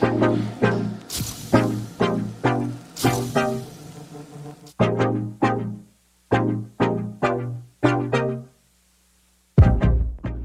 Hello，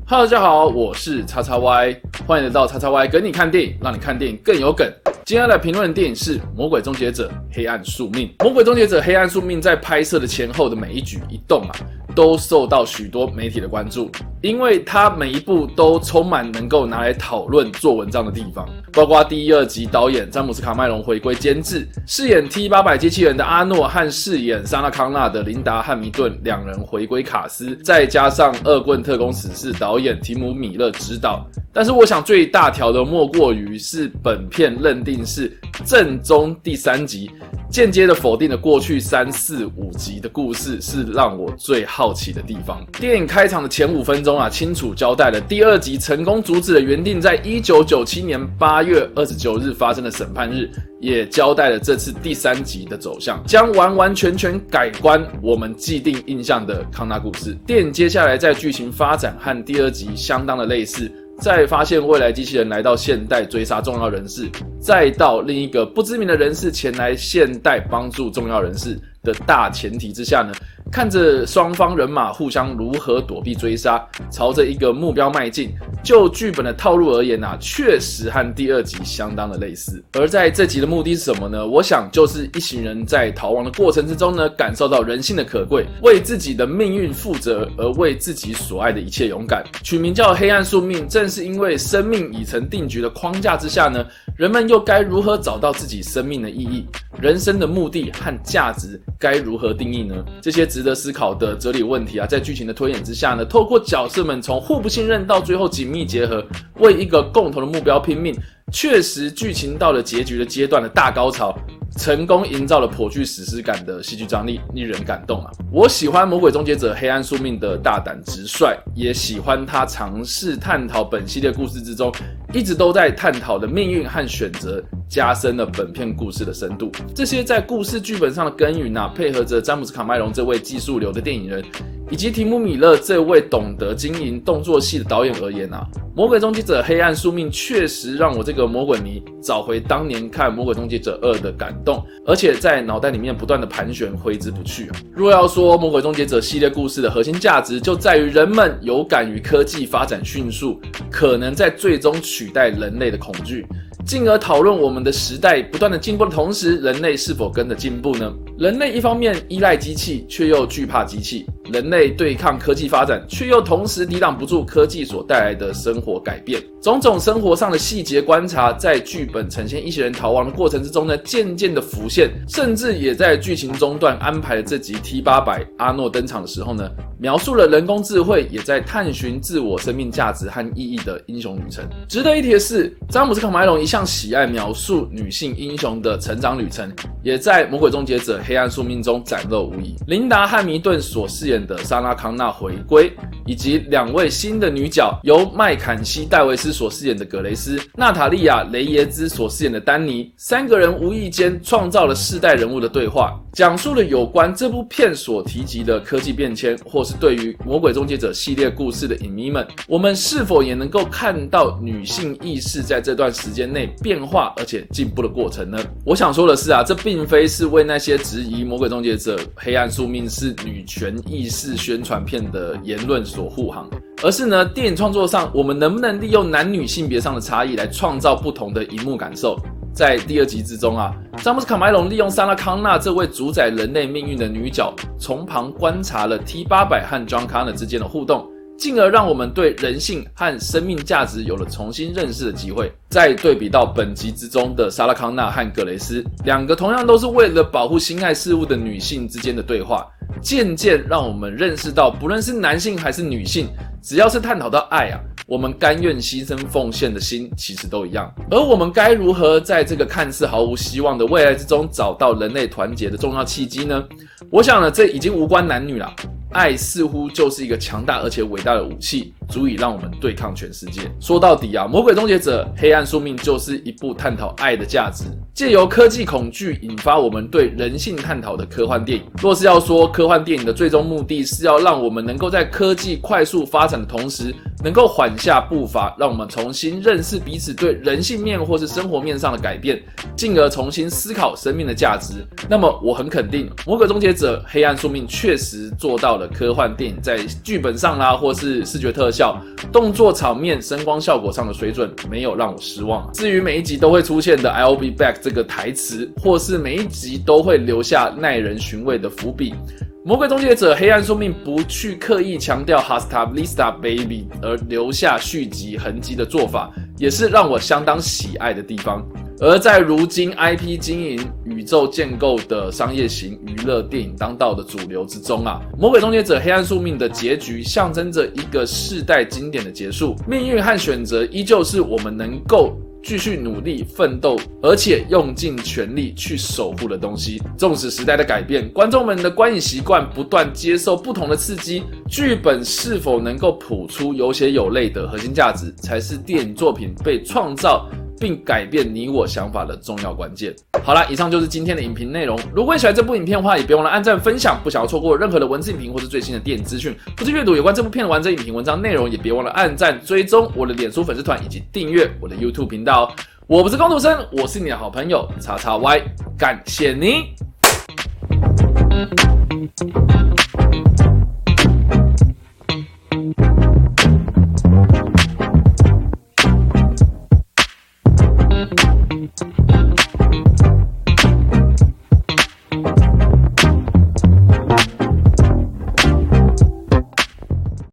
大家好，我是叉叉 Y，欢迎来到叉叉 Y 跟你看电影，让你看电影更有梗。今天来评论的电影是《魔鬼终结者：黑暗宿命》。《魔鬼终结者：黑暗宿命》在拍摄的前后的每一举一动啊，都受到许多媒体的关注，因为它每一部都充满能够拿来讨论、做文章的地方。包括第一、二集导演詹姆斯·卡麦隆回归监制，饰演 T 八百机器人的阿诺和饰演莎拉康纳的琳达汉密顿两人回归卡斯，再加上《恶棍特工死侍》导演提姆米勒执导。但是我想最大条的莫过于是本片认定是正宗第三集，间接的否定了过去三四五集的故事，是让我最好奇的地方。电影开场的前五分钟啊，清楚交代了第二集成功阻止了原定在一九九七年八月二十九日发生的审判日，也交代了这次第三集的走向，将完完全全改观我们既定印象的康纳故事。电影接下来在剧情发展和第二集相当的类似。在发现未来机器人来到现代追杀重要人士，再到另一个不知名的人士前来现代帮助重要人士的大前提之下呢？看着双方人马互相如何躲避追杀，朝着一个目标迈进。就剧本的套路而言呐，确实和第二集相当的类似。而在这集的目的是什么呢？我想就是一行人在逃亡的过程之中呢，感受到人性的可贵，为自己的命运负责，而为自己所爱的一切勇敢。取名叫《黑暗宿命》，正是因为生命已成定局的框架之下呢，人们又该如何找到自己生命的意义？人生的目的和价值该如何定义呢？这些值得思考的哲理问题啊，在剧情的推演之下呢，透过角色们从互不信任到最后紧密结合，为一个共同的目标拼命，确实剧情到了结局的阶段的大高潮。成功营造了颇具史诗感的戏剧张力，令人感动啊！我喜欢《魔鬼终结者：黑暗宿命》的大胆直率，也喜欢他尝试探讨本系列故事之中一直都在探讨的命运和选择，加深了本片故事的深度。这些在故事剧本上的耕耘啊，配合着詹姆斯·卡麦隆这位技术流的电影人。以及提姆·米勒这位懂得经营动作戏的导演而言啊，《魔鬼终结者：黑暗宿命》确实让我这个魔鬼迷找回当年看《魔鬼终结者二》的感动，而且在脑袋里面不断的盘旋，挥之不去。若要说《魔鬼终结者》系列故事的核心价值，就在于人们有感于科技发展迅速，可能在最终取代人类的恐惧。进而讨论我们的时代不断的进步的同时，人类是否跟着进步呢？人类一方面依赖机器，却又惧怕机器；人类对抗科技发展，却又同时抵挡不住科技所带来的生活改变。种种生活上的细节观察，在剧本呈现一些人逃亡的过程之中呢，渐渐的浮现，甚至也在剧情中段安排了这集 T 八百阿诺登场的时候呢，描述了人工智慧也在探寻自我生命价值和意义的英雄旅程。值得一提的是，詹姆斯卡麦隆一向喜爱描述女性英雄的成长旅程，也在《魔鬼终结者：黑暗宿命》中展露无遗。琳达汉密顿所饰演的莎拉康纳回归，以及两位新的女角，由麦坎西戴维斯。所饰演的格雷斯、娜塔莉亚·雷耶兹所饰演的丹尼，三个人无意间创造了世代人物的对话，讲述了有关这部片所提及的科技变迁，或是对于《魔鬼终结者》系列故事的影迷们，我们是否也能够看到女性意识在这段时间内变化而且进步的过程呢？我想说的是啊，这并并非是为那些质疑《魔鬼终结者：黑暗宿命》是女权意识宣传片的言论所护航。而是呢，电影创作上，我们能不能利用男女性别上的差异来创造不同的荧幕感受？在第二集之中啊，詹姆斯卡麦隆利用莎拉康纳这位主宰人类命运的女角，从旁观察了 T 八百和 John Connor 之间的互动，进而让我们对人性和生命价值有了重新认识的机会。再对比到本集之中的萨拉康纳和格雷斯，两个同样都是为了保护心爱事物的女性之间的对话，渐渐让我们认识到，不论是男性还是女性。只要是探讨到爱啊，我们甘愿牺牲奉献的心其实都一样。而我们该如何在这个看似毫无希望的未来之中找到人类团结的重要契机呢？我想呢，这已经无关男女了。爱似乎就是一个强大而且伟大的武器，足以让我们对抗全世界。说到底啊，《魔鬼终结者：黑暗宿命》就是一部探讨爱的价值，借由科技恐惧引发我们对人性探讨的科幻电影。若是要说科幻电影的最终目的是要让我们能够在科技快速发展的同时，能够缓下步伐，让我们重新认识彼此对人性面或是生活面上的改变，进而重新思考生命的价值，那么我很肯定，《魔鬼终结者：黑暗宿命》确实做到了。科幻电影在剧本上啦，或是视觉特效、动作场面、声光效果上的水准，没有让我失望。至于每一集都会出现的 “I'll be back” 这个台词，或是每一集都会留下耐人寻味的伏笔，《魔鬼终结者：黑暗宿命》不去刻意强调 “Hasta Vista Baby” 而留下续集痕迹的做法，也是让我相当喜爱的地方。而在如今 IP 经营、宇宙建构的商业型娱乐电影当道的主流之中啊，《魔鬼终结者：黑暗宿命》的结局象征着一个世代经典的结束。命运和选择依旧是我们能够继续努力奋斗，而且用尽全力去守护的东西。纵使时代的改变，观众们的观影习惯不断接受不同的刺激，剧本是否能够谱出有血有泪的核心价值，才是电影作品被创造。并改变你我想法的重要关键。好了，以上就是今天的影评内容。如果你喜欢这部影片的话，也别忘了按赞、分享。不想要错过任何的文字影评或是最新的电影资讯，或是阅读有关这部片的完整影评文章内容，也别忘了按赞、追踪我的脸书粉丝团以及订阅我的 YouTube 频道。我不是工读生，我是你的好朋友叉叉 Y，感谢您。